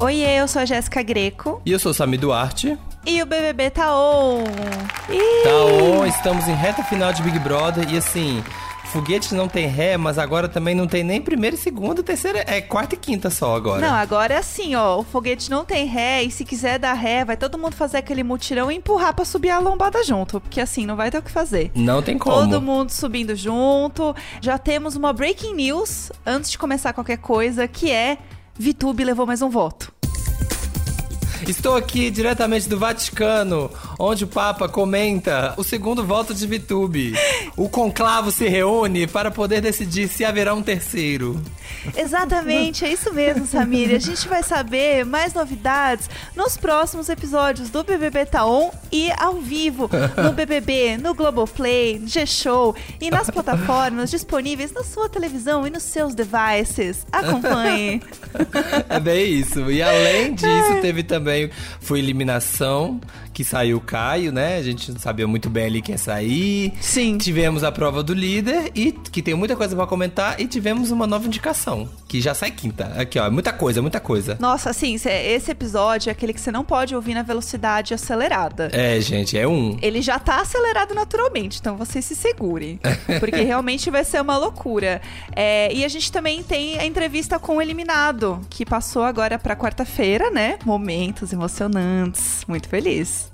Oiê, eu sou a Jéssica Greco. E eu sou o Sami Duarte. E o BBB tá on. Ih! Tá on, estamos em reta final de Big Brother e assim, foguete não tem ré, mas agora também não tem nem primeira segunda, terceira, é quarta e quinta só agora. Não, agora é assim, ó, o foguete não tem ré e se quiser dar ré, vai todo mundo fazer aquele mutirão e empurrar pra subir a lombada junto, porque assim não vai ter o que fazer. Não tem como. Todo mundo subindo junto. Já temos uma breaking news antes de começar qualquer coisa, que é VTube levou mais um voto. Estou aqui diretamente do Vaticano, onde o Papa comenta o segundo voto de VTube. O conclavo se reúne para poder decidir se haverá um terceiro. Exatamente, é isso mesmo, Samir. A gente vai saber mais novidades nos próximos episódios do BBB Taon e ao vivo no BBB, no Globoplay, G-Show e nas plataformas disponíveis na sua televisão e nos seus devices. Acompanhe. É bem isso. E além disso, teve também foi eliminação que saiu o Caio, né? A gente não sabia muito bem ali quem ia sair. Sim. Tivemos a prova do líder e que tem muita coisa para comentar e tivemos uma nova indicação, que já sai quinta. Aqui, ó, muita coisa, muita coisa. Nossa, assim, esse episódio é aquele que você não pode ouvir na velocidade acelerada. É, gente, é um. Ele já tá acelerado naturalmente, então vocês se segurem. Porque realmente vai ser uma loucura. É, e a gente também tem a entrevista com o eliminado, que passou agora pra quarta-feira, né? Momentos emocionantes. Muito feliz.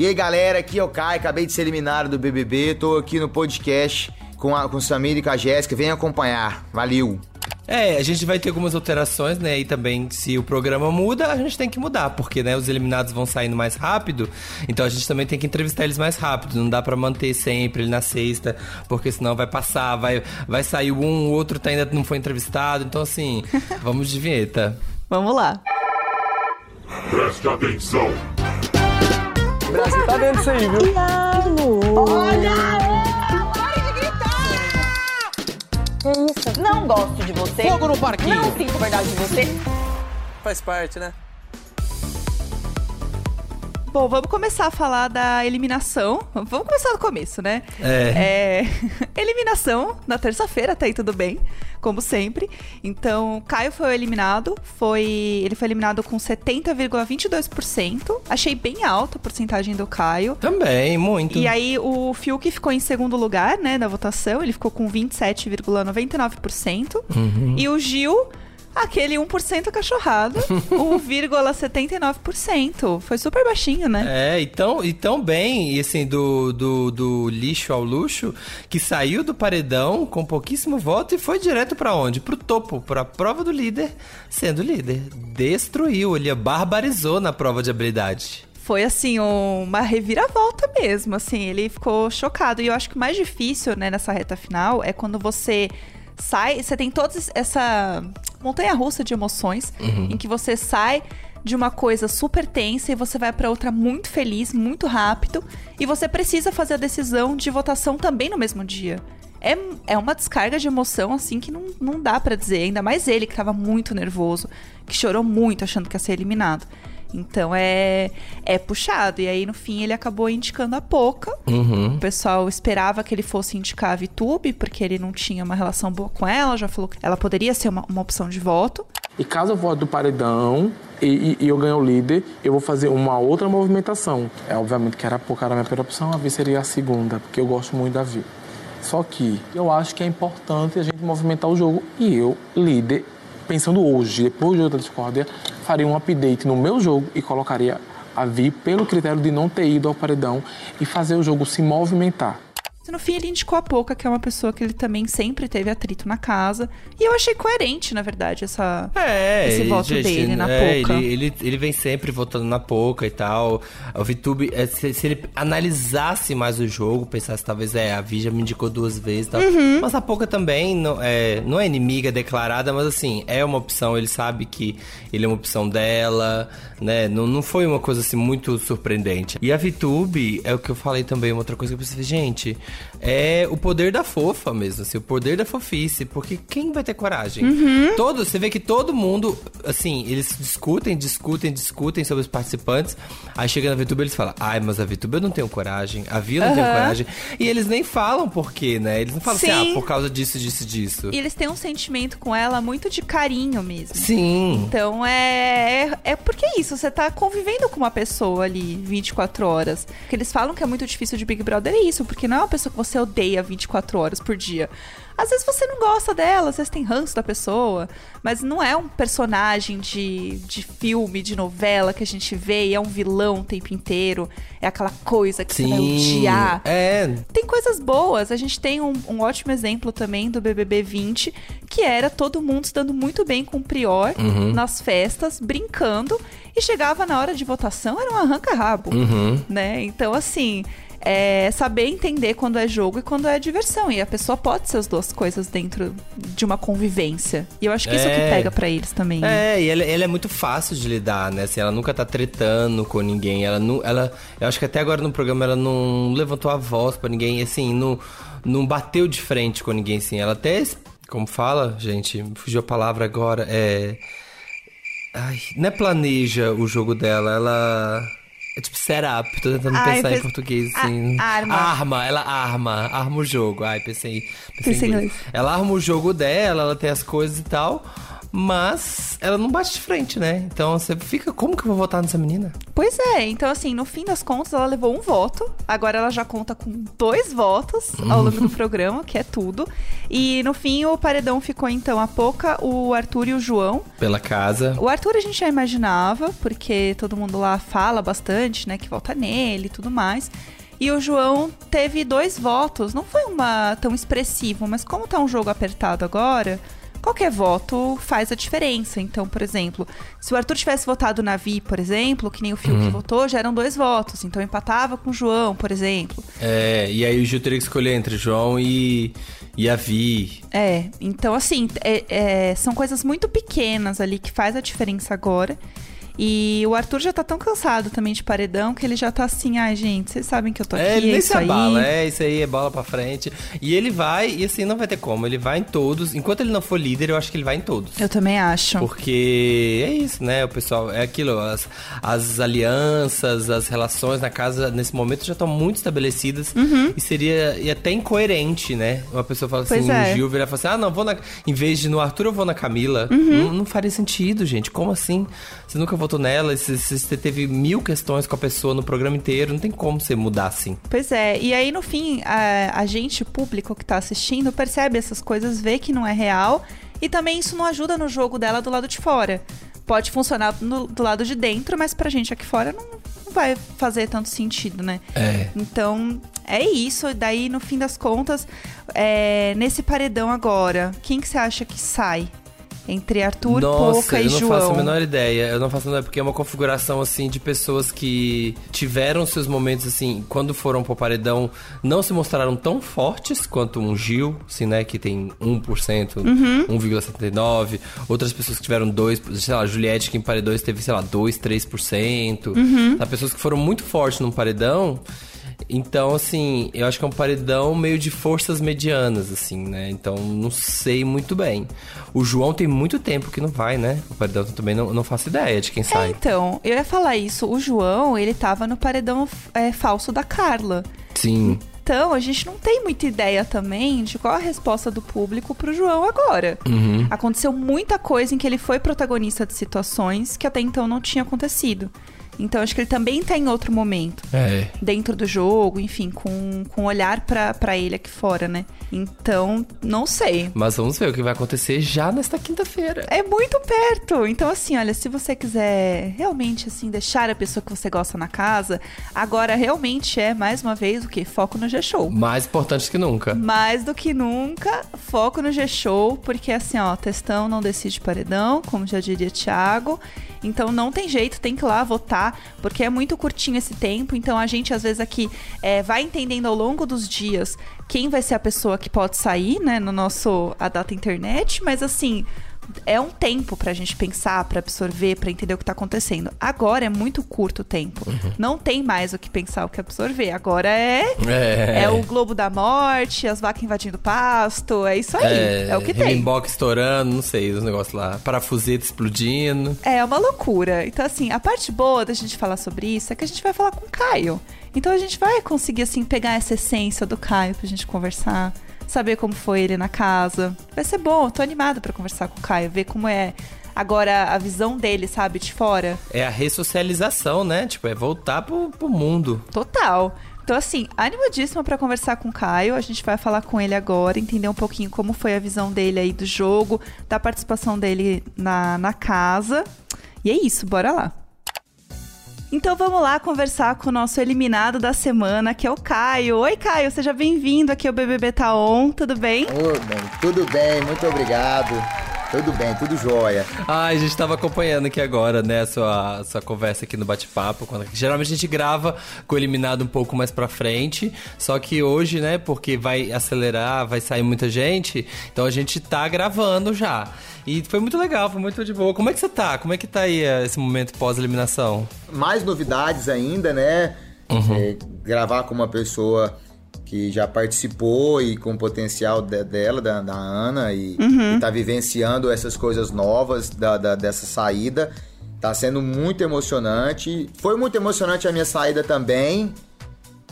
E aí galera, aqui é o Kai, acabei de ser eliminado do BBB, tô aqui no podcast com, a, com o Samir e com a Jéssica, vem acompanhar, valeu! É, a gente vai ter algumas alterações, né? E também, se o programa muda, a gente tem que mudar, porque, né, os eliminados vão saindo mais rápido, então a gente também tem que entrevistar eles mais rápido. Não dá para manter sempre ele na sexta, porque senão vai passar, vai, vai sair um, o outro tá, ainda não foi entrevistado. Então, assim, vamos de vinheta. Vamos lá. Preste atenção. O Brasil tá dentro disso aí, viu? Que isso? Não gosto de você. Fogo no parquinho. Não sinto verdade de você. Faz parte, né? Bom, vamos começar a falar da eliminação. Vamos começar do começo, né? É. É, eliminação na terça-feira, tá aí tudo bem, como sempre. Então, Caio foi eliminado, foi, ele foi eliminado com 70,22%. Achei bem alta a porcentagem do Caio. Também, muito. E aí o Fiuk ficou em segundo lugar, né, da votação, ele ficou com 27,99%. E o Gil, aquele 1% cachorrado, 1,79%. Foi super baixinho, né? É, e tão, e tão bem, e assim, do, do, do lixo ao luxo, que saiu do paredão com pouquíssimo voto e foi direto pra onde? Pro topo, pra prova do líder, sendo líder. Destruiu, ele barbarizou na prova de habilidade. foi assim, uma reviravolta mesmo, assim, ele ficou chocado. E eu acho que o mais difícil, né, nessa reta final é quando você sai, você tem toda essa montanha russa de emoções em que você sai de uma coisa super tensa e você vai pra outra muito feliz, muito rápido, e você precisa fazer a decisão de votação também no mesmo dia. É, é uma descarga de emoção, assim, que não, não dá pra dizer. Ainda mais ele, que tava muito nervoso, que chorou muito achando que ia ser eliminado. Então é, é puxado. E aí, no fim, ele acabou indicando a Poca. Uhum. O pessoal esperava que ele fosse indicar a Vitube, porque ele não tinha uma relação boa com ela. Já falou que ela poderia ser uma, uma opção de voto. E caso eu vote do paredão e, e- e eu ganhe o líder, eu vou fazer uma outra movimentação. É obviamente que era pouco era a minha primeira opção, a Vi seria a segunda, porque eu gosto muito da Vi. Só que eu acho que é importante a gente movimentar o jogo e eu, líder, pensando hoje, depois do jogo da discórdia, faria um update no meu jogo e colocaria a Vi pelo critério de não ter ido ao paredão e fazer o jogo se movimentar. No fim, ele indicou a Poca, que é uma pessoa que ele também sempre teve atrito na casa. E eu achei coerente, na verdade, essa, É, esse ele- voto gente, dele na é, Poca. Ele, ele, ele vem sempre votando na Poca e tal. O Vitube, é, se, se ele analisasse mais o jogo, pensasse talvez, é, a Vi já me indicou duas vezes e tal. Uhum. Mas a Poca também não é, não é inimiga declarada, mas assim, é uma opção. Ele sabe que ele é uma opção dela, né? Não, não foi uma coisa assim muito surpreendente. E a Vitube, é o que eu falei também, uma outra coisa que eu pensei, gente, é o poder da fofa mesmo, assim, o poder da fofice, porque quem vai ter coragem? Uhum. Todo, você vê que todo mundo, assim, eles discutem, discutem, discutem sobre os participantes, aí chega na VTuber eles falam, ai, mas a VTuber eu não tenho coragem, a Via não tem coragem, e eles nem falam por quê, né? Eles não falam Sim. assim, ah, por causa disso, disso, disso. E eles têm um sentimento com ela muito de carinho mesmo. Sim. Então é, é. É porque é isso, você tá convivendo com uma pessoa ali 24 horas. Porque eles falam que é muito difícil de Big Brother é isso, porque não é uma pessoa que você odeia 24 horas por dia. Às vezes você não gosta dela, às vezes tem ranço da pessoa, mas não é um personagem de, de filme, de novela que a gente vê e é um vilão o tempo inteiro. É aquela coisa que você vai odiar. É, Tem coisas boas. A gente tem um, um ótimo exemplo também do BBB 20, que era todo mundo se dando muito bem com o Prior nas festas, brincando, e chegava na hora de votação, era um arranca-rabo, né? Então, assim, é saber entender quando é jogo e quando é diversão. E a pessoa pode ser as duas coisas dentro de uma convivência. E eu acho que isso que É. pega pra eles também. né? É, e ela, ela é muito fácil de lidar, né? Assim, ela nunca tá tretando com ninguém. Ela não. Ela, eu acho que até agora no programa ela não levantou a voz pra ninguém, assim, não, não bateu de frente com ninguém, assim. Ela até. Como fala, gente, fugiu a palavra agora. É. Ai, não é planeja o jogo dela, ela. É tipo setup, tô tentando Ai, pensar em pens- português, a- assim. arma. Arma, ela arma, arma o jogo. Ai, pensei, pensei, Pensei em em inglês. Ela arma o jogo dela, ela tem as coisas e tal, mas ela não bate de frente, né? Então você fica, como que eu vou votar nessa menina? Pois é, então assim, no fim das contas, ela levou um voto. Agora ela já conta com dois votos ao longo do programa, que é tudo. E no fim, o paredão ficou então a Poca, o Arthur e o João. Pela casa. O Arthur a gente já imaginava, porque todo mundo lá fala bastante, né, que vota nele e tudo mais. E o João teve dois votos. Não foi uma tão expressivo, mas como tá um jogo apertado agora, qualquer voto faz a diferença. Então, por exemplo, se o Arthur tivesse votado na Vi, por exemplo, que nem o Fiuk votou, já eram dois votos. Então empatava com o João, por exemplo. É, e aí o Gil teria que escolher entre João e, e a Vi. É, então assim, é- é, são coisas muito pequenas ali que faz a diferença agora. E o Arthur já tá tão cansado também de paredão que ele já tá assim, ai gente, vocês sabem que eu tô aqui, É, ele é nem isso se abala, aí. é isso aí, é bola pra frente. E ele vai, e assim, não vai ter como, ele vai em todos. Enquanto ele não for líder, eu acho que ele vai em todos. Eu também acho. Porque é isso, né? O pessoal, é aquilo, as, as alianças, as relações na casa, nesse momento, já estão muito estabelecidas. E seria e até incoerente, né? Uma pessoa fala assim, Uhum. É. o Gil virar e falar assim: ah, não, vou na. Em vez de no Arthur, eu vou na Camila. Uhum. Não, não faria sentido, gente. Como assim? Você nunca votou nela, você, você teve mil questões com a pessoa no programa inteiro, não tem como você mudar assim. Pois é, e aí no fim, a, a gente, o público que tá assistindo, percebe essas coisas, vê que não é real, e também isso não ajuda no jogo dela do lado de fora. Pode funcionar no- do lado de dentro, mas pra gente aqui fora não, não vai fazer tanto sentido, né? É. Então, é isso. E Daí, no fim das contas, é, nesse paredão agora, quem que você acha que sai? Entre Arthur, Nossa, Poca e eu não João. faço a menor ideia. Eu não faço a menor porque é uma configuração assim de pessoas que tiveram seus momentos assim, quando foram pro paredão, não se mostraram tão fortes quanto um Gil, assim, né, que tem 1%, Uhum. 1,79. Outras pessoas que tiveram 2, sei lá, Juliette que em paredões teve, sei lá, 2, 3%. Uhum. Tá, pessoas que foram muito fortes num paredão, então, assim, eu acho que é um paredão meio de forças medianas, assim, né? Então, não sei muito bem. O João tem muito tempo que não vai, né? O paredão também não, não faço ideia de quem É, sai. então, eu ia falar isso. O João, ele tava no paredão é, falso da Carla. Sim. Então, a gente não tem muita ideia também de qual a resposta do público pro João agora. Uhum. Aconteceu muita coisa em que ele foi protagonista de situações que até então não tinha acontecido. Então, acho que ele também tá em outro momento. É. Dentro do jogo, enfim, com, com olhar pra, pra ele aqui fora, né? Então, não sei. Mas vamos ver o que vai acontecer já nesta quinta-feira. É muito perto. Então, assim, olha, se você quiser realmente, assim, deixar a pessoa que você gosta na casa, agora realmente é, mais uma vez, o quê? Foco no G-Show. Mais importante que nunca. Mais do que nunca, foco no G-Show, porque assim, ó, testão não decide paredão, como já diria Thiago. Então não tem jeito, tem que ir lá votar, porque é muito curtinho esse tempo. Então a gente, às vezes, aqui é, vai entendendo ao longo dos dias quem vai ser a pessoa que pode sair, né, no nosso A Data Internet, mas assim. É um tempo pra gente pensar, pra absorver, pra entender o que tá acontecendo. Agora é muito curto o tempo. Uhum. Não tem mais o que pensar, o que absorver. Agora é É. é o Globo da Morte, as vacas invadindo o pasto, é isso aí. É, o que tem. Rimbok estourando, não sei, os negócios lá. Parafuseta explodindo. É uma loucura. Então, assim, a parte boa da gente falar sobre isso é que a gente vai falar com o Caio. Então a gente vai conseguir, assim, pegar essa essência do Caio pra gente conversar, saber como foi ele na casa. Vai ser bom, eu tô animada pra conversar com o Caio, ver como é agora a visão dele, sabe, de fora. É a ressocialização, né? Tipo, é voltar pro, pro mundo. Total. Então, assim, animadíssima pra conversar com o Caio. A gente vai falar com ele agora, entender um pouquinho como foi a visão dele aí do jogo, da participação dele na, na casa. E é isso, bora lá. Então vamos lá conversar com o nosso eliminado da semana, que é o Caio. Oi, Caio, seja bem-vindo aqui ao BBB Taon, tudo bem? Bem, tudo bem, muito obrigado. Tudo bem, tudo jóia. Ai, a gente tava acompanhando aqui agora, né, a sua, a sua conversa aqui no bate-papo. quando- Geralmente a gente grava com o eliminado um pouco mais pra frente, só que hoje, né, porque vai acelerar, vai sair muita gente, então a gente tá gravando já. E foi muito legal, foi muito de boa. Como é que você tá? Como é que tá aí eh, esse momento pós-eliminação? Mais novidades ainda, né? É, gravar com uma pessoa que já participou e com o potencial de- dela, da, da Ana, e, e tá vivenciando essas coisas novas da, da- dessa saída. Tá sendo muito emocionante. Foi muito emocionante a minha saída também.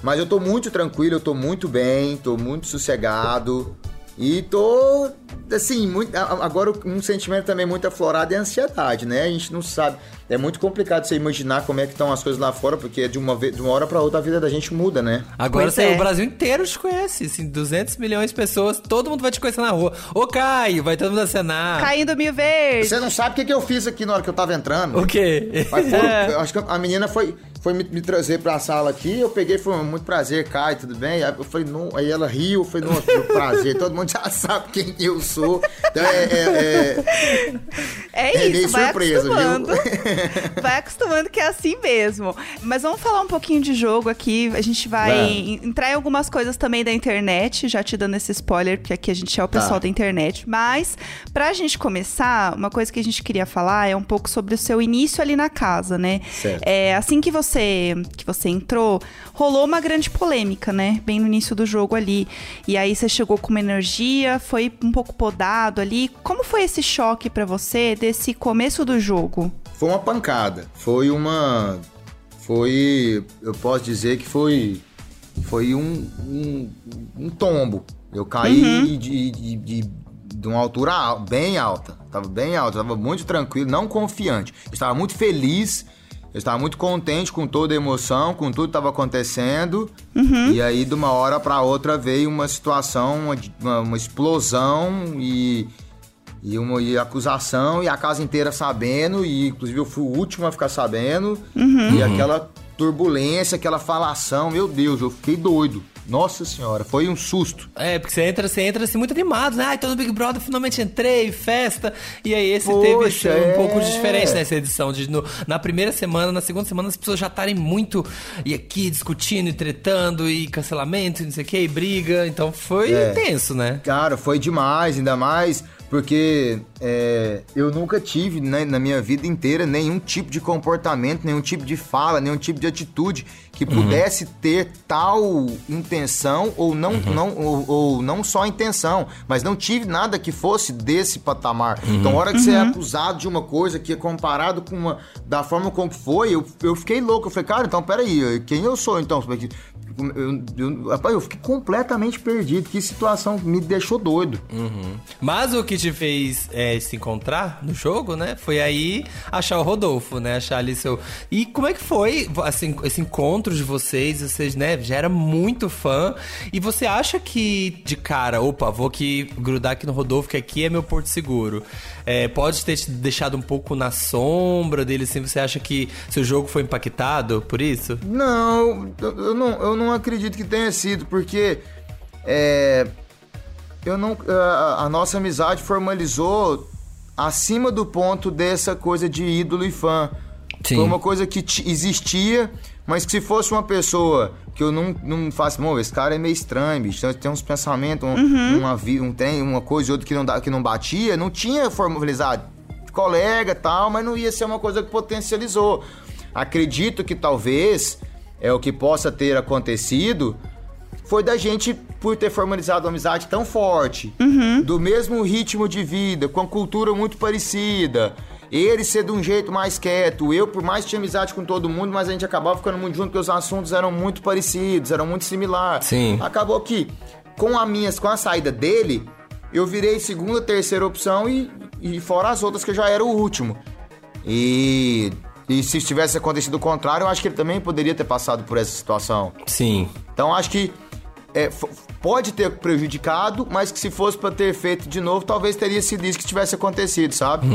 Mas eu tô muito tranquilo, eu tô muito bem, tô muito sossegado. E tô, assim, muito, agora um sentimento também muito aflorado é a ansiedade, né? A gente não sabe. É muito complicado você imaginar como é que estão as coisas lá fora, porque de uma, vez, de uma hora pra outra a vida da gente muda, né? Agora é. o Brasil inteiro te conhece, assim, 200 milhões de pessoas, todo mundo vai te conhecer na rua. Ô, Caio, vai todo mundo acenar. Caindo mil vezes. Você não sabe o que, que eu fiz aqui na hora que eu tava entrando. O quê? Mas eu acho que a menina foi, foi me, me trazer pra sala aqui, eu peguei e falei, muito prazer, Caio, tudo bem? Aí eu falei, não, aí ela riu, falei, não, prazer, todo mundo já sabe quem eu sou. Então é, é- é- É É meio isso, vai surpresa, viu? vai acostumando que é assim mesmo. Mas vamos falar um pouquinho de jogo aqui. A gente vai Vamos. entrar em algumas coisas também da internet, já te dando esse spoiler, porque aqui a gente é o pessoal Tá. da internet. Mas, pra gente começar, uma coisa que a gente queria falar é um pouco sobre o seu início ali na casa, né? Certo. É, assim que você, que você entrou, rolou uma grande polêmica, né? Bem no início do jogo ali. E aí você chegou com uma energia, foi um pouco podado ali. Como foi esse choque pra você desse começo do jogo? Foi uma pancada. Foi uma. Foi. Eu posso dizer que foi. Foi um, um, um tombo. Eu caí de, de, de, de uma altura al- bem alta. Tava bem alta, tava muito tranquilo, não confiante. Estava muito feliz. Eu estava muito contente com toda a emoção, com tudo que estava acontecendo. E aí, de uma hora para outra, veio uma situação, uma- uma explosão e e uma e acusação, e a casa inteira sabendo, e inclusive eu fui o último a ficar sabendo. E aquela turbulência, aquela falação, meu Deus, eu fiquei doido. Nossa senhora, foi um susto. É, porque você entra, você entra assim muito animado, né? Ai, tô no Big Brother, finalmente entrei, festa. E aí esse Poxa, teve esse, um é. pouco de diferente nessa edição. De, no- na primeira semana, na segunda semana, as pessoas já estarem muito e aqui discutindo e tretando, e cancelamento, e não sei o que, e briga. Então foi É. intenso, né? Cara, foi demais, ainda mais porque é, eu nunca tive né, na minha vida inteira nenhum tipo de comportamento, nenhum tipo de fala, nenhum tipo de atitude que pudesse ter tal intenção ou não, não ou, ou não só intenção, mas não tive nada que fosse desse patamar. Então, a hora que você é acusado de uma coisa que é comparado com uma da forma como foi, eu, eu fiquei louco. Eu falei, cara, então peraí, quem eu sou então? Eu, eu, rapaz, eu fiquei completamente perdido. Que situação me deixou doido. Mas o que te fez é, se encontrar no jogo, né? Foi aí achar o Rodolfo, né? Achar ali seu. E como é que foi assim, esse encontro de vocês? Vocês, né, já era muito fã. E você acha que, de cara, opa, vou aqui grudar aqui no Rodolfo, que aqui é meu porto seguro. É, pode ter te deixado um pouco na sombra dele, assim. Você acha que seu jogo foi impactado por isso? Não, eu, eu não, eu não acredito que tenha sido, porque é, eu não, a, a nossa amizade formalizou acima do ponto dessa coisa de ídolo e fã. Sim. Foi uma coisa que ti- existia, mas que se fosse uma pessoa que eu não, não faço, bom, esse cara é meio estranho, bicho, tem- tem uns pensamentos, um, uma, vi- um trem, uma coisa e outra que não, dá, que não batia, não tinha formalizado colega e tal, mas não ia ser uma coisa que potencializou. Acredito que talvez é o que possa ter acontecido foi da gente por ter formalizado uma amizade tão forte, do mesmo ritmo de vida, com a cultura muito parecida. Ele ser de um jeito mais quieto, eu por mais que tinha amizade com todo mundo, mas a gente acabava ficando muito junto porque os assuntos eram muito parecidos, eram muito similares. Sim. Acabou que com a minhas, com a saída dele, eu virei segunda, terceira opção e, e fora as outras que eu já era o último. E, e se tivesse acontecido o contrário, eu acho que ele também poderia ter passado por essa situação. Sim. Então acho que é, pode ter prejudicado, mas que se fosse pra ter feito de novo, talvez teria sido isso que tivesse acontecido, sabe?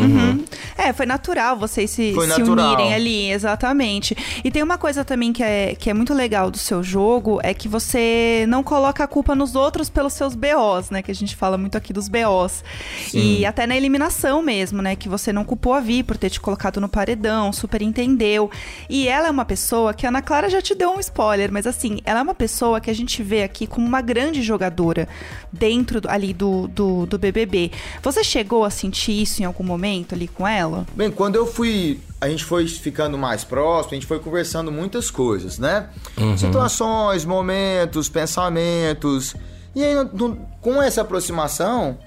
É, foi natural vocês se, se natural. unirem ali, exatamente. E tem uma coisa também que é, que é muito legal do seu jogo, é que você não coloca a culpa nos outros pelos seus BOs, né? Que a gente fala muito aqui dos BOs. E até na eliminação mesmo, né? Que você não culpou a Vi por ter te colocado no paredão, super entendeu. E ela é uma pessoa que a Ana Clara já te deu um spoiler, mas assim, ela é uma pessoa que a gente vê aqui como uma grande jogadora dentro ali do, do, do BBB. Você chegou a sentir isso em algum momento ali com ela? Bem, quando eu fui. A gente foi ficando mais próximo, a gente foi conversando muitas coisas, né? Situações, momentos, pensamentos. E aí, com essa aproximação,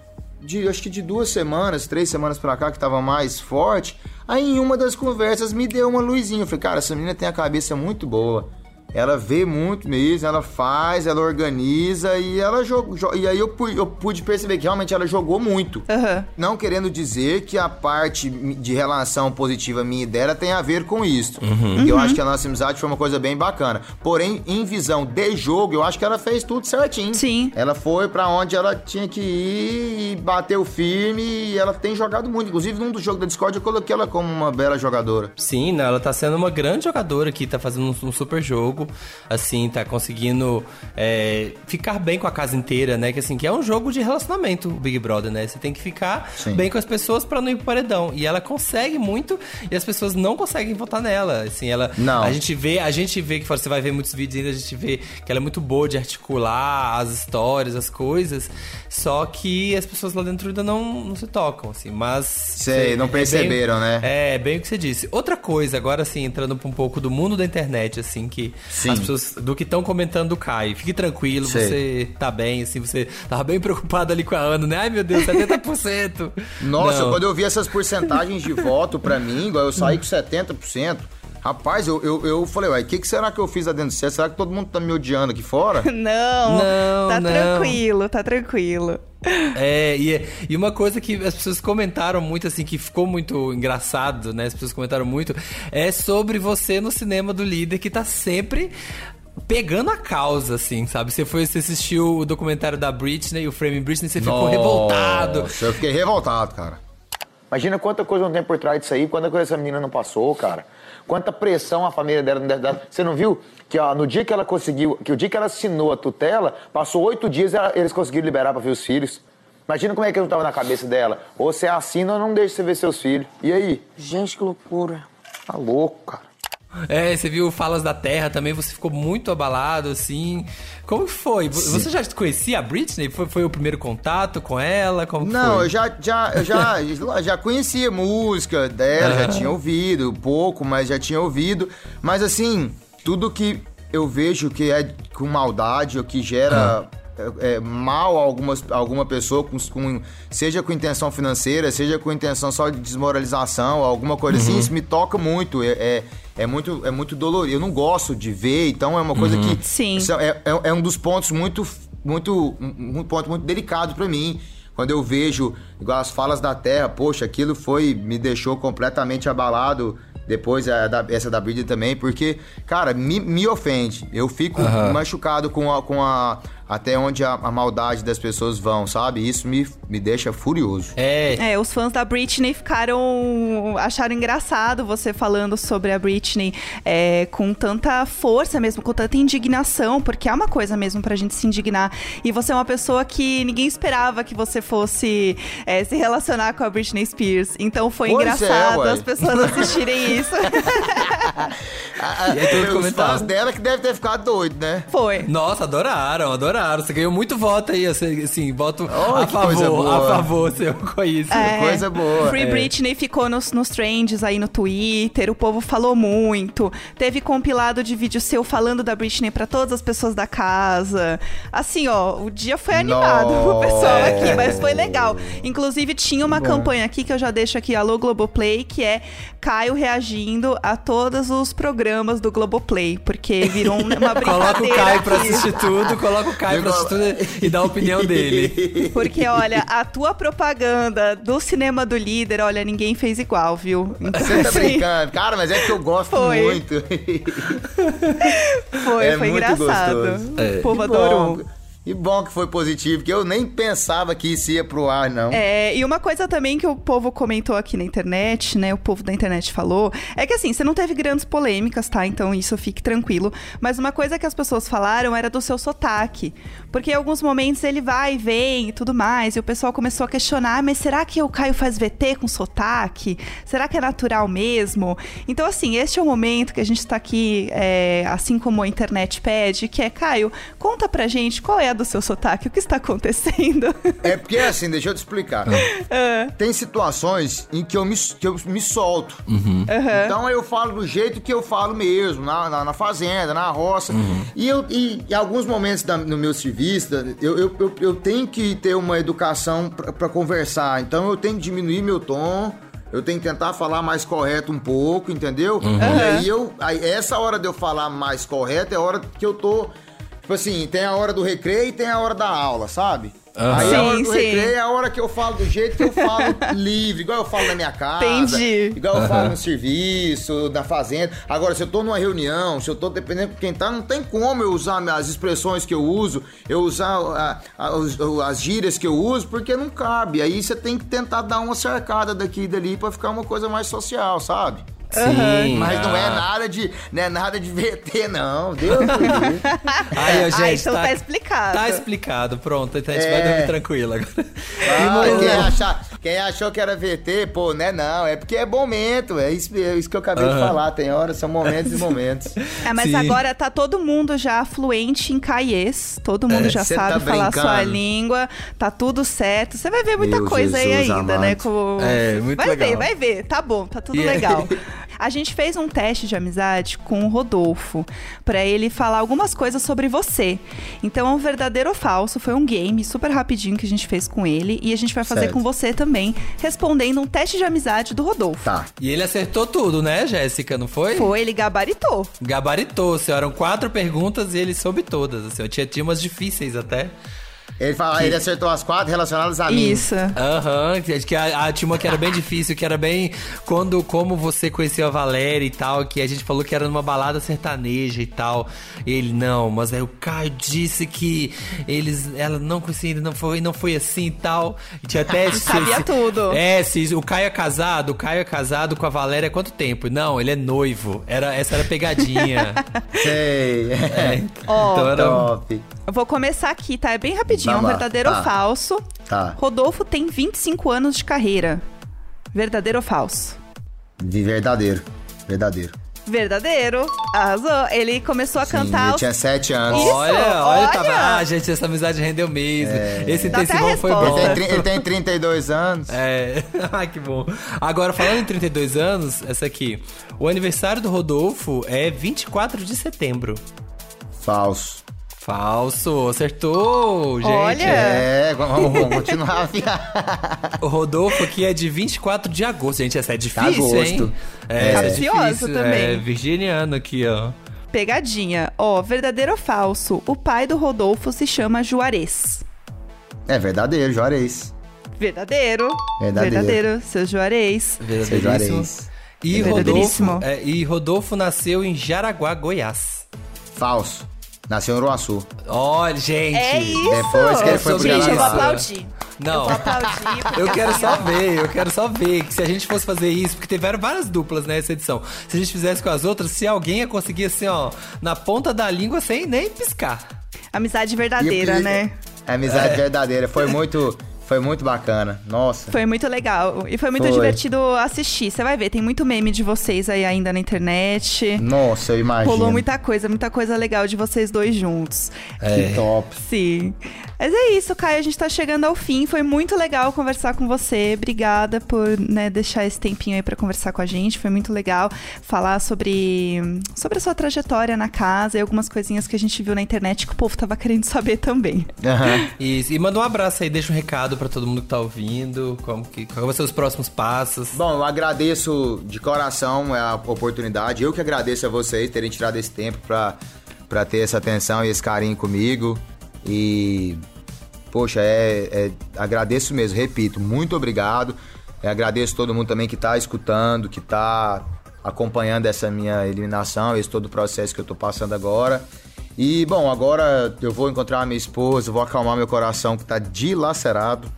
de acho que de duas semanas, três semanas pra cá, que tava mais forte, aí em uma das conversas me deu uma luzinha. Eu falei, cara, essa menina tem a cabeça muito boa. Ela vê muito mesmo, ela faz, ela organiza e ela jogou. E aí eu pude, eu pude perceber que realmente ela jogou muito. Aham. Não querendo dizer que a parte de relação positiva minha e dela tem a ver com isso. Eu acho que a nossa amizade foi uma coisa bem bacana. Porém, em visão de jogo, eu acho que ela fez tudo certinho. Sim. Ela foi pra onde ela tinha que ir e bateu firme e ela tem jogado muito. Inclusive, num dos jogos da Discord, eu coloquei ela como uma bela jogadora. Sim, não, ela tá sendo uma grande jogadora aqui, tá fazendo um, um super jogo, assim, tá conseguindo é, ficar bem com a casa inteira, né? Que assim, que é um jogo de relacionamento, o Big Brother, né? Você tem que ficar Sim. bem com as pessoas pra não ir pro paredão. E ela consegue muito e as pessoas não conseguem votar nela. Assim, ela. Não. A gente vê, a gente vê que você vai ver muitos vídeos ainda, a gente vê que ela é muito boa de articular as histórias, as coisas. Só que as pessoas lá dentro ainda não, não se tocam, assim. Mas. Sei, é não bem- perceberam, né? é, bem o que você disse. Outra coisa, agora assim, entrando um pouco do mundo da internet, assim, que Sim. as pessoas do que estão comentando do Caio. Fique tranquilo, Sei. você tá bem, assim, você tava bem preocupado ali com a Ana, né? Ai, meu Deus, 70%. Nossa, Não. quando eu vi essas porcentagens de voto pra mim, igual eu saí com 70%. Rapaz, eu, eu, eu falei, uai, o que, que será que eu fiz lá dentro do céu? Será que todo mundo tá me odiando aqui fora? Não, Não, tá não. tranquilo, tá tranquilo. É, e, e uma coisa que as pessoas comentaram muito, assim, que ficou muito engraçado, né? As pessoas comentaram muito, é sobre você no cinema do líder que tá sempre pegando a causa, assim, sabe? Você foi, você assistiu o documentário da Britney, o Frame Britney, você ficou revoltado. Nossa, Eu fiquei revoltado, cara. Imagina quanta coisa não tem por trás disso aí, quanta coisa essa menina não passou, cara. Quanta pressão a família dela não deve dar. Você não viu que ó, no dia que ela conseguiu, que o dia que ela assinou a tutela, passou oito dias e ela- eles conseguiram liberar pra ver os filhos. Imagina como é que não tava na cabeça dela. Ou você assina ou não deixa você ver seus filhos. E aí? Gente, que loucura. Tá louco, cara. É, você viu Falas da Terra também, você ficou muito abalado, assim. Como foi? Vo- Você já conhecia a Britney? Foi, foi o primeiro contato com ela? Como Não, eu já, já, eu já, já conhecia música dela, já tinha ouvido pouco, mas já tinha ouvido. Mas assim, tudo que eu vejo que é com maldade ou que gera é, é, mal a algumas, alguma pessoa, com, com- seja com intenção financeira, seja com intenção só de desmoralização, alguma coisa assim, isso me toca muito. É, é, é muito, é muito dolorido. Eu não gosto de ver, então é uma coisa que Sim. é, é, é um dos pontos muito, muito, um, um ponto muito delicado pra mim. Quando eu vejo igual as falas da Terra, poxa, aquilo foi me deixou completamente abalado. Depois da- essa da Britney também, porque, cara, me, me ofende. Eu fico machucado com, a, com a, até onde a, a maldade das pessoas vão, sabe? Isso me, me deixa furioso. É, É, os fãs da Britney ficaram. acharam engraçado você falando sobre a Britney é, com tanta força mesmo, com tanta indignação, porque é uma coisa mesmo pra gente se indignar. E você é uma pessoa que ninguém esperava que você fosse é, se relacionar com a Britney Spears. Então foi Pois é, engraçado ué. as pessoas assistirem isso. E aí Os comentário. fãs dela que deve ter ficado doido, né? foi. Nossa, adoraram, adoraram. Você ganhou muito voto aí, assim, voto Oh, a coisa favor, a favor seu com isso. É. Coisa boa. Free Britney ficou nos, nos trends aí no Twitter, o povo falou muito. Teve compilado de vídeo seu falando da Britney pra todas as pessoas da casa. Assim, ó, o dia foi animado pro pessoal É. aqui, mas foi legal. Inclusive, tinha uma campanha aqui que eu já deixo aqui, alô Globoplay, que é Caio reagindo a todos os programas do Globoplay, porque virou um- uma brincadeira. Coloca o Caio pra assistir tudo, coloca o Caio pra assistir tudo e dá a opinião dele. Porque, olha, a tua propaganda do cinema do líder, olha, ninguém fez igual, viu? Então, Você tá assim, brincando. Cara, mas é que eu gosto Foi. muito. Foi, É foi muito engraçado. gostoso. É. O povo adorou. E bom que foi positivo, que eu nem pensava que isso ia pro ar, não. É, e uma coisa também que o povo comentou aqui na internet, né? O povo da internet falou, é que assim, você não teve grandes polêmicas, tá? Então isso fique tranquilo. Mas uma coisa que as pessoas falaram era do seu sotaque. Porque em alguns momentos ele vai e vem e tudo mais. E o pessoal começou a questionar, mas será que o Caio faz VT com sotaque? Será que é natural mesmo? Então, assim, este é o momento que a gente tá aqui, é, assim como a internet pede, que é, Caio, conta pra gente qual é a do seu sotaque, o que está acontecendo? É porque assim, deixa eu te explicar. Ah. Tem situações em que eu me, que eu me solto. Então eu falo do jeito que eu falo mesmo, na, na, na fazenda, na roça. E, eu, e em alguns momentos da- no meu serviço, eu, eu, eu, eu tenho que ter uma educação pra pra conversar. Então eu tenho que diminuir meu tom. Eu tenho que tentar falar mais correto um pouco, entendeu? E aí eu. Aí essa hora de eu falar mais correto é a hora que eu tô. Tipo assim, tem a hora do recreio e tem a hora da aula, sabe? Aí a hora Sim, do sim. recreio é a hora que eu falo do jeito que eu falo livre, igual eu falo na minha casa. Entendi. Igual eu falo no serviço, na fazenda. Agora, se eu tô numa reunião, se eu tô dependendo de quem tá, não tem como eu usar as expressões que eu uso, eu usar a- a- os- as gírias que eu uso, porque não cabe. Aí você tem que tentar dar uma cercada daqui e dali pra ficar uma coisa mais social, sabe? Sim. Mas não é ah. nada de, não é nada de VT, não. Deus me livre. Aí, ó, gente, Ah, então tá explicado. Tá explicado, pronto. Então a gente É. vai dormir tranquilo agora. Ah, quem, achar- quem achou que era VT, pô, né? Não, é porque é momento. É isso, é isso que eu acabei de Aham. falar. Tem horas, são momentos e momentos. É, mas Sim. agora tá todo mundo já fluente em caiês. Todo mundo É, já cê sabe tá falar brincando. sua língua. Tá tudo certo. Você vai ver muita Meu coisa aí Jesus ainda, né? Com... É, muito vai legal. ver, vai ver. Tá bom, tá tudo aí? legal. A gente fez um teste de amizade com o Rodolfo pra ele falar algumas coisas sobre você. Então, é um verdadeiro ou falso. Foi um game super rapidinho que a gente fez com ele e a gente vai fazer Certo. com você também, respondendo um teste de amizade do Rodolfo. Tá. E ele acertou tudo, né, Jéssica? Não foi? Foi, ele gabaritou. Gabaritou, assim, eram quatro perguntas e ele soube todas. Assim, eu tinha, tinha umas difíceis até. Ele, fala, ele acertou as quatro relacionadas a mim. Isso. Aham, que- que a, a, tinha uma que era bem difícil, que era bem quando como você conheceu a Valéria e tal, que a gente falou que era numa balada sertaneja e tal. E ele não, mas aí o Caio disse que eles ela não conhecia, não foi, não foi assim e tal. E tinha até se- Sabia se- tudo. É, se o Caio é casado, o Caio é casado com a Valéria há quanto tempo? Não, ele é noivo. Era essa era a pegadinha. Sei. É, Ó, então era Top. Eu vou começar aqui, tá? É bem rapidinho, é um Vamos verdadeiro Tá. ou falso. Tá. Rodolfo tem 25 anos de carreira. Verdadeiro ou falso? De verdadeiro. Verdadeiro. Verdadeiro. Arrasou. Ele começou a Sim, cantar. os- tinha sete anos. Isso, Olha, olha, olha. tava. Ah, gente, essa amizade rendeu mesmo. Esse Dá intensivão foi bom. Ele tem, ele tem 32 anos. É, ai que bom. Agora, falando em 32 anos, essa aqui. O aniversário do Rodolfo é 24 de setembro. Falso. Falso, acertou, gente. Olha. É, vamos, vamos continuar. O Rodolfo aqui é de 24 de agosto, gente. Essa é difícil, Agosto. hein? É, é Capcioso difícil. também. É, virginiano aqui, ó. Pegadinha. Ó, verdadeiro ou falso? O pai do Rodolfo se chama Juarez. É verdadeiro, Juarez. Verdadeiro. Verdadeiro. seu Juarez. Seu. Juarez. E. Rodolfo, é, e Rodolfo nasceu em Jaraguá, Goiás. Falso. Nasceu em Uruaçu. Olha, gente. É isso! Depois que ele foi Sobre pro Gente, eu vou aplaudir. Não. Eu vou aplaudir. porque Eu quero assim, só ver, eu quero só ver que se a gente fosse fazer isso, porque tiveram várias duplas nessa edição. Se a gente fizesse com as outras, se alguém ia conseguir assim, ó, na ponta da língua sem nem piscar. Amizade E verdadeira, o- né? É amizade É. verdadeira. Foi muito, foi muito bacana. Nossa. Foi muito legal. E foi muito Foi. divertido assistir. Você vai ver, tem muito meme de vocês aí ainda na internet. Nossa, eu imagino. Rolou muita coisa, muita coisa legal de vocês dois juntos. Que top. Sim. Mas é isso, Caio. A gente tá chegando ao fim. Foi muito legal conversar com você. Obrigada por né, deixar esse tempinho aí pra conversar com a gente. Foi muito legal falar sobre, sobre a sua trajetória na casa e algumas coisinhas que a gente viu na internet que o povo tava querendo saber também. Aham. E, e manda um abraço aí, deixa um recado pra todo mundo que tá ouvindo, como que, quais vão ser os próximos passos. Bom, eu agradeço de coração a oportunidade. Eu que agradeço a vocês terem tirado esse tempo pra ter essa atenção e esse carinho comigo. E, poxa, é, é- agradeço mesmo, repito, muito obrigado. É, agradeço todo mundo também que tá escutando, que tá acompanhando essa minha eliminação, esse todo o processo que eu tô passando agora. E, bom, agora eu vou encontrar a minha esposa, vou acalmar meu coração que tá dilacerado.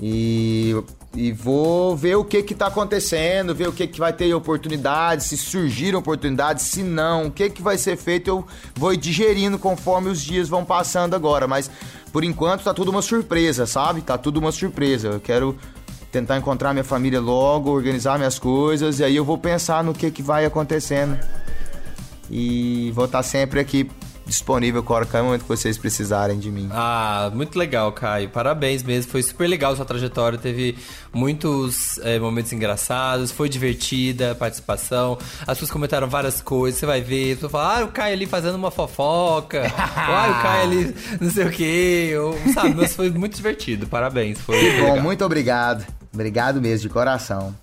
E, e vou ver o que que tá acontecendo, ver o que que vai ter oportunidades, se surgiram oportunidades, se não, o que que vai ser feito, eu vou digerindo conforme os dias vão passando agora, mas por enquanto tá tudo uma surpresa, sabe? Tá tudo uma surpresa. Eu quero tentar encontrar minha família logo, organizar minhas coisas e aí eu vou pensar no que que vai acontecendo. E vou estar sempre aqui disponível qualquer momento que vocês precisarem de mim. Ah, muito legal, Caio. Parabéns mesmo. Foi super legal sua trajetória. Teve muitos eh, momentos engraçados. Foi divertida a participação. As pessoas comentaram várias coisas. Você vai ver. Pessoas falam, ah, o Caio ali fazendo uma fofoca. Ah, o Caio ali não sei o quê. Ou, sabe, mas foi muito divertido. Parabéns. Foi Bom, legal. muito obrigado. Obrigado mesmo, de coração.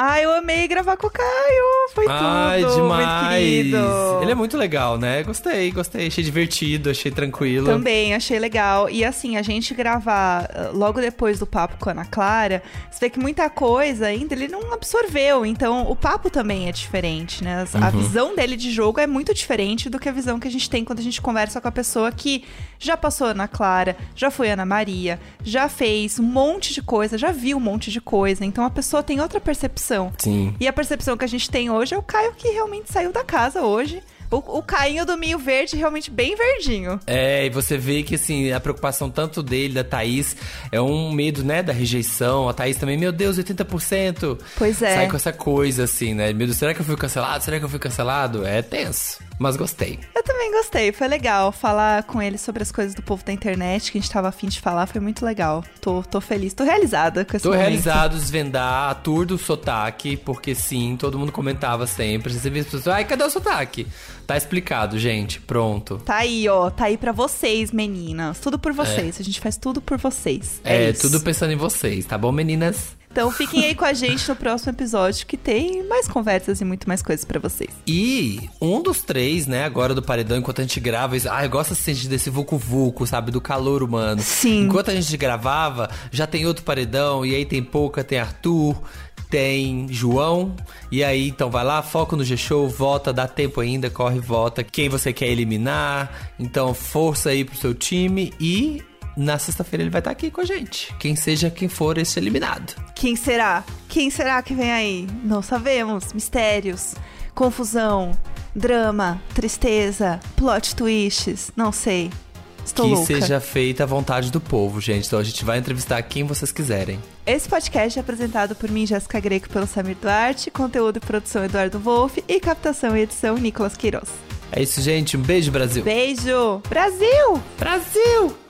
Ai, eu amei gravar com o Caio. Foi Ai, tudo. demais. Ele é muito legal, né? Gostei, gostei. Achei divertido, achei tranquilo. Também, achei legal. E assim, a gente gravar uh, logo depois do papo com a Ana Clara, você vê que muita coisa ainda ele não absorveu. Então, o papo também é diferente, né? A visão dele de jogo é muito diferente do que a visão que a gente tem quando a gente conversa com a pessoa que já passou Ana Clara, já foi Ana Maria, já fez um monte de coisa, já viu um monte de coisa. Então, a pessoa tem outra percepção. Sim. E a percepção que a gente tem hoje é o Caio que realmente saiu da casa hoje. O, o Cainho do Minho Verde realmente bem verdinho. É, e você vê que, assim, a preocupação tanto dele, da Thaís, é um medo, né, da rejeição. A Thaís também, meu Deus, 80%. Pois é. Sai com essa coisa, assim, né? Meu Deus, será que eu fui cancelado? Será que eu fui cancelado? É tenso, mas gostei. Eu também gostei, foi legal falar com ele sobre as coisas do povo da internet que a gente tava afim de falar, foi muito legal. Tô, tô feliz, tô realizada com esse Tô momento. realizado desvendar a tour do sotaque, porque sim, todo mundo comentava sempre. Você vê as pessoas, ai, cadê o sotaque? Tá explicado, gente, pronto. Tá aí, ó, tá aí pra vocês, meninas. Tudo por vocês, a gente faz tudo por vocês. É, É, tudo pensando em vocês, tá bom, meninas? Então fiquem aí com a gente no próximo episódio que tem mais conversas e muito mais coisas pra vocês. E um dos três, né, agora do paredão, enquanto a gente grava, ah, eu gosto de sentir desse vucu-vucu, sabe, do calor humano. Sim. Enquanto a gente gravava, já tem outro paredão, e aí tem Pouca, tem Arthur, tem João. E aí, então vai lá, foca no G-Show, vota, dá tempo ainda, corre, vota. Quem você quer eliminar. Então, força aí pro seu time e. Na sexta-feira ele vai estar aqui com a gente. Quem seja quem for esse eliminado. Quem será? Quem será que vem aí? Não sabemos. Mistérios, confusão, drama, tristeza, plot twists, não sei. Estou que louca. seja feita a vontade do povo, gente. Então a gente vai entrevistar quem vocês quiserem. Esse podcast é apresentado por mim, Jéssica Greco, pelo Samir Duarte, conteúdo e produção Eduardo Wolff e captação e edição Nicolas Queiroz. É isso, gente. Um beijo, Brasil. Beijo! Brasil! Brasil!